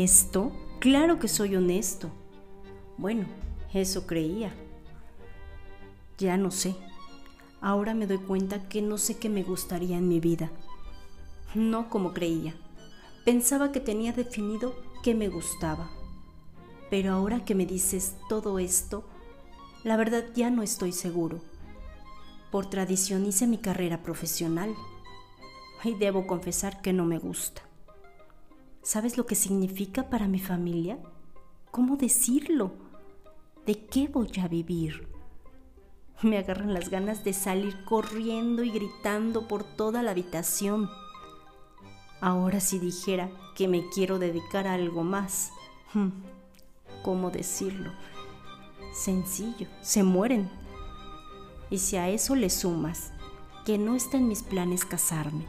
¿Honesto? Claro que soy honesto. Bueno, eso creía. Ya no sé. Ahora me doy cuenta que no sé qué me gustaría en mi vida. No como creía. Pensaba que tenía definido qué me gustaba. Pero ahora que me dices todo esto, la verdad ya no estoy seguro. Por tradición hice mi carrera profesional y debo confesar que no me gusta. ¿Sabes lo que significa para mi familia? ¿Cómo decirlo? ¿De qué voy a vivir? Me agarran las ganas de salir corriendo y gritando por toda la habitación. Ahora si dijera que me quiero dedicar a algo más, hmm, ¿cómo decirlo? Sencillo, se mueren. Y si a eso le sumas que no está en mis planes casarme,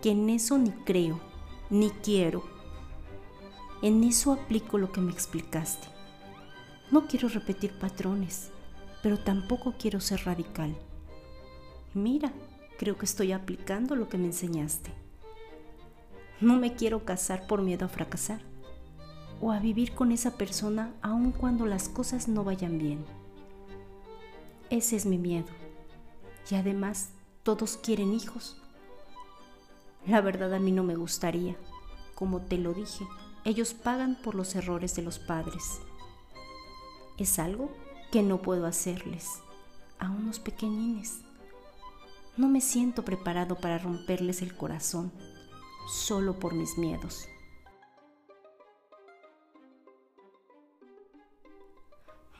que en eso ni creo, ni quiero, en eso aplico lo que me explicaste. No quiero repetir patrones, pero tampoco quiero ser radical. Mira, creo que estoy aplicando lo que me enseñaste. No me quiero casar por miedo a fracasar o a vivir con esa persona aun cuando las cosas no vayan bien. Ese es mi miedo. Y además, todos quieren hijos. La verdad a mí no me gustaría. Como te lo dije, ellos pagan por los errores de los padres. Es algo que no puedo hacerles a unos pequeñines. No me siento preparado para romperles el corazón solo por mis miedos.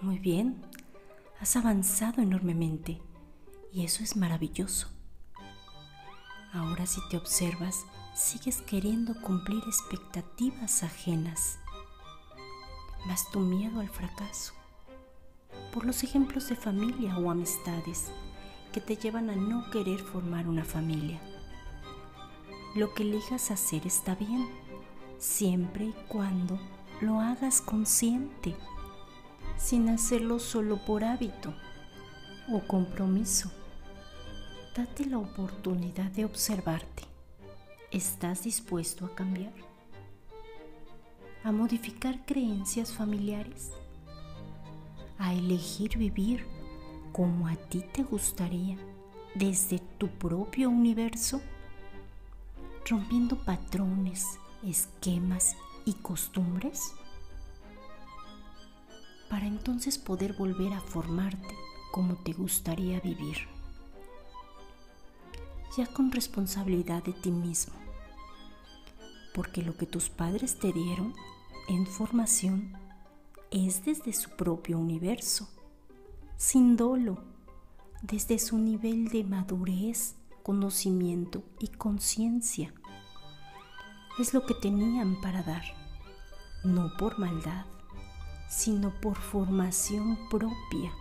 Muy bien, has avanzado enormemente y eso es maravilloso. Ahora si te observas, sigues queriendo cumplir expectativas ajenas, más tu miedo al fracaso, por los ejemplos de familia o amistades que te llevan a no querer formar una familia. Lo que elijas hacer está bien, siempre y cuando lo hagas consciente sin hacerlo solo por hábito o compromiso. Date la oportunidad de observarte. ¿Estás dispuesto a cambiar? ¿A modificar creencias familiares? ¿A elegir vivir como a ti te gustaría desde tu propio universo? Rompiendo patrones, esquemas y costumbres? para entonces poder volver a formarte como te gustaría vivir, ya con responsabilidad de ti mismo, porque lo que tus padres te dieron en formación es desde su propio universo, sin dolo, desde su nivel de madurez, conocimiento y conciencia. Es lo que tenían para dar, no por maldad sino por formación propia,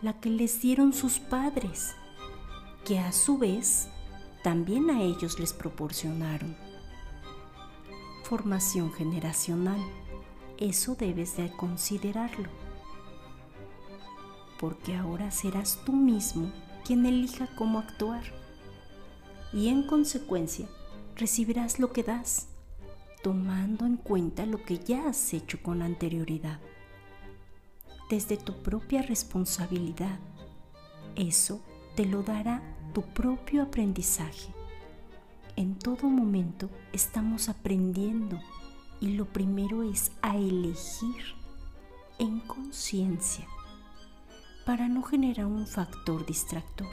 la que les dieron sus padres, que a su vez también a ellos les proporcionaron. Formación generacional, eso debes de considerarlo, porque ahora serás tú mismo quien elija cómo actuar y en consecuencia recibirás lo que das tomando en cuenta lo que ya has hecho con anterioridad, desde tu propia responsabilidad. Eso te lo dará tu propio aprendizaje. En todo momento estamos aprendiendo y lo primero es a elegir en conciencia para no generar un factor distractor.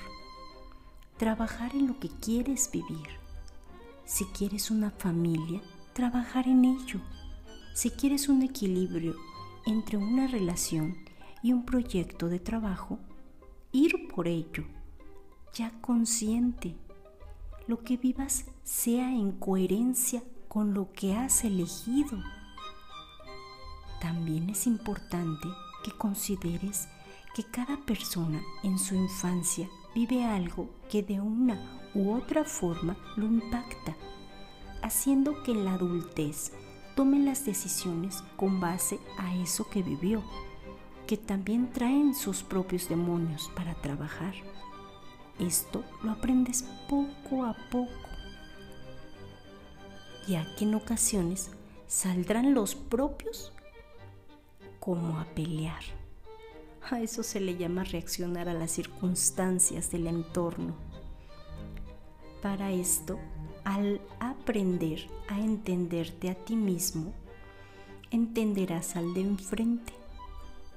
Trabajar en lo que quieres vivir. Si quieres una familia, trabajar en ello. Si quieres un equilibrio entre una relación y un proyecto de trabajo, ir por ello, ya consciente. Lo que vivas sea en coherencia con lo que has elegido. También es importante que consideres que cada persona en su infancia vive algo que de una u otra forma lo impacta haciendo que en la adultez tome las decisiones con base a eso que vivió, que también traen sus propios demonios para trabajar. Esto lo aprendes poco a poco, ya que en ocasiones saldrán los propios como a pelear. A eso se le llama reaccionar a las circunstancias del entorno. Para esto, al aprender a entenderte a ti mismo, entenderás al de enfrente,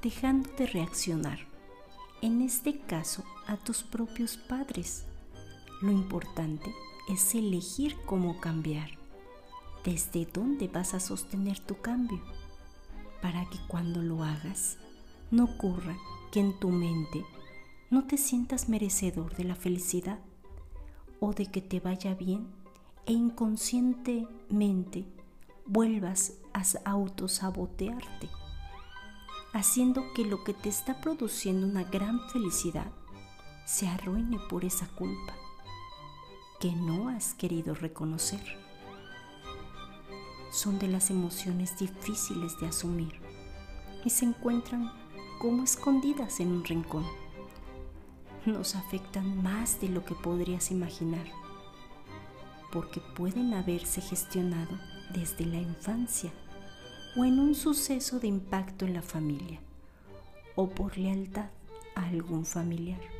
dejándote reaccionar, en este caso a tus propios padres. Lo importante es elegir cómo cambiar, desde dónde vas a sostener tu cambio, para que cuando lo hagas, no ocurra que en tu mente no te sientas merecedor de la felicidad o de que te vaya bien e inconscientemente vuelvas a autosabotearte, haciendo que lo que te está produciendo una gran felicidad se arruine por esa culpa que no has querido reconocer. Son de las emociones difíciles de asumir y se encuentran como escondidas en un rincón. Nos afectan más de lo que podrías imaginar, porque pueden haberse gestionado desde la infancia o en un suceso de impacto en la familia o por lealtad a algún familiar,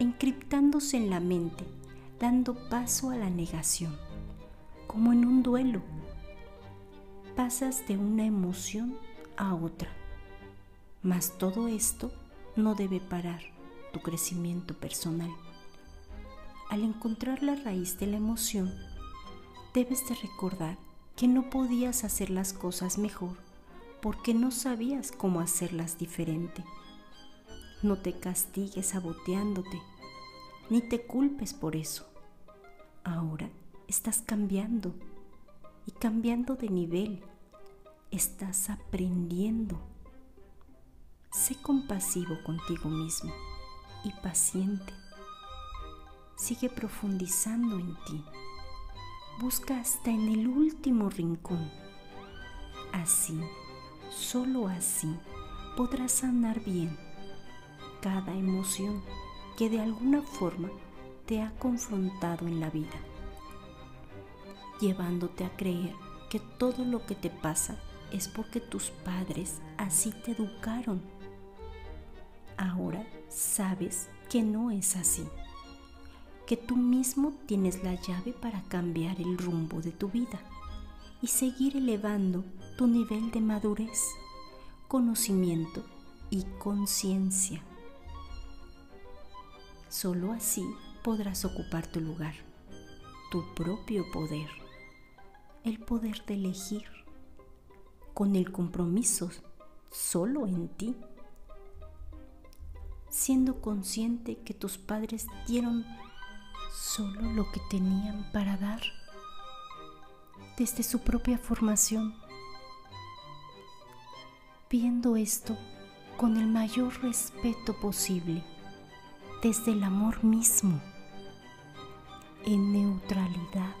encriptándose en la mente, dando paso a la negación, como en un duelo. Pasas de una emoción a otra mas todo esto no debe parar tu crecimiento personal. Al encontrar la raíz de la emoción, debes de recordar que no podías hacer las cosas mejor porque no sabías cómo hacerlas diferente. No te castigues saboteándote, ni te culpes por eso. Ahora estás cambiando y cambiando de nivel. Estás aprendiendo Sé compasivo contigo mismo y paciente. Sigue profundizando en ti. Busca hasta en el último rincón. Así, solo así, podrás sanar bien cada emoción que de alguna forma te ha confrontado en la vida, llevándote a creer que todo lo que te pasa es porque tus padres así te educaron ahora sabes que no es así, que tú mismo tienes la llave para cambiar el rumbo de tu vida y seguir elevando tu nivel de madurez, conocimiento y conciencia. Solo así podrás ocupar tu lugar, tu propio poder, el poder de elegir, con el compromiso solo en ti siendo consciente que tus padres dieron solo lo que tenían para dar desde su propia formación, viendo esto con el mayor respeto posible, desde el amor mismo, en neutralidad